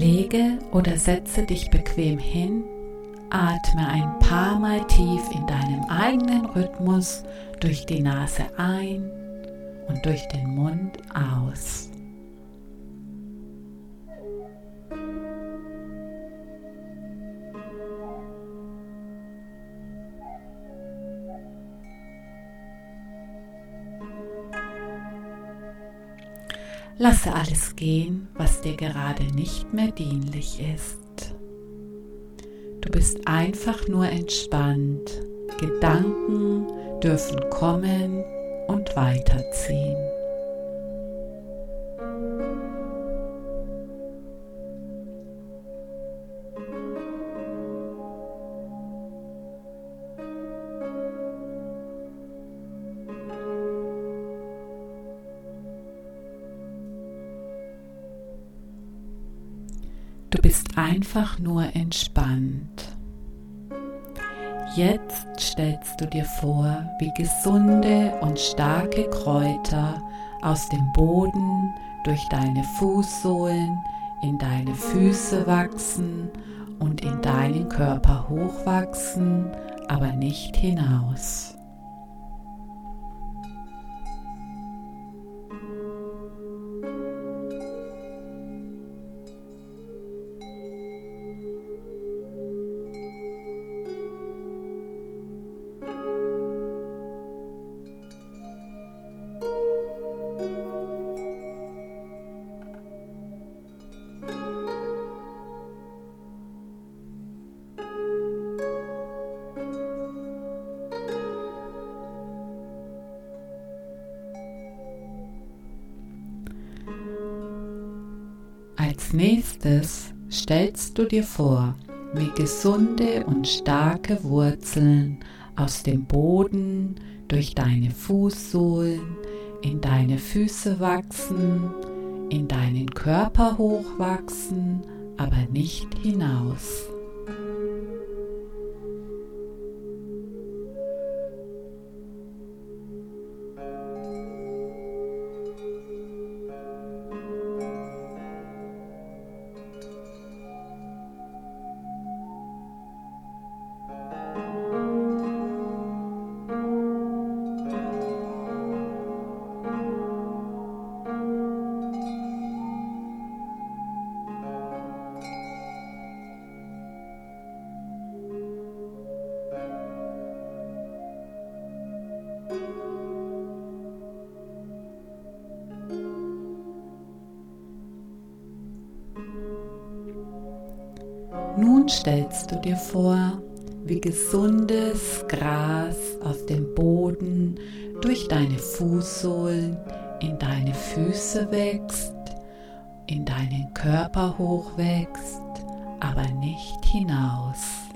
Lege oder setze dich bequem hin, atme ein paar Mal tief in deinem eigenen Rhythmus durch die Nase ein und durch den Mund aus. Lasse alles gehen, was dir gerade nicht mehr dienlich ist. Du bist einfach nur entspannt. Gedanken dürfen kommen und weiterziehen. Du bist einfach nur entspannt. Jetzt stellst du dir vor, wie gesunde und starke Kräuter aus dem Boden durch deine Fußsohlen in deine Füße wachsen und in deinen Körper hochwachsen, aber nicht hinaus. Als nächstes stellst du dir vor, wie gesunde und starke Wurzeln aus dem Boden durch deine Fußsohlen in deine Füße wachsen, in deinen Körper hochwachsen, aber nicht hinaus. Stellst du dir vor, wie gesundes Gras aus dem Boden durch deine Fußsohlen in deine Füße wächst, in deinen Körper hochwächst, aber nicht hinaus.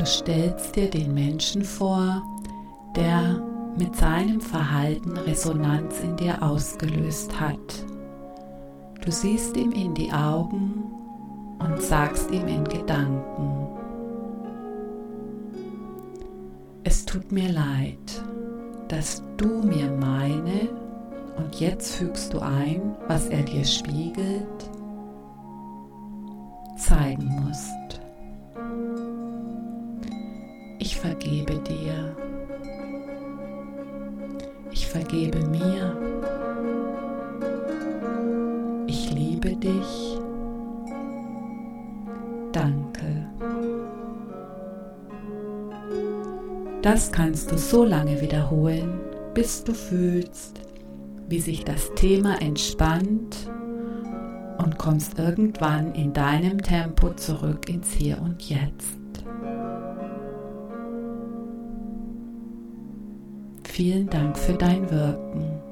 Du stellst dir den Menschen vor, der mit seinem Verhalten Resonanz in dir ausgelöst hat. Du siehst ihm in die Augen und sagst ihm in Gedanken, es tut mir leid, dass du mir meine, und jetzt fügst du ein, was er dir spiegelt, zeigen musst. Ich vergebe dir. Ich vergebe mir. Ich liebe dich. Danke. Das kannst du so lange wiederholen, bis du fühlst, wie sich das Thema entspannt und kommst irgendwann in deinem Tempo zurück ins Hier und Jetzt. Vielen Dank für dein Wirken.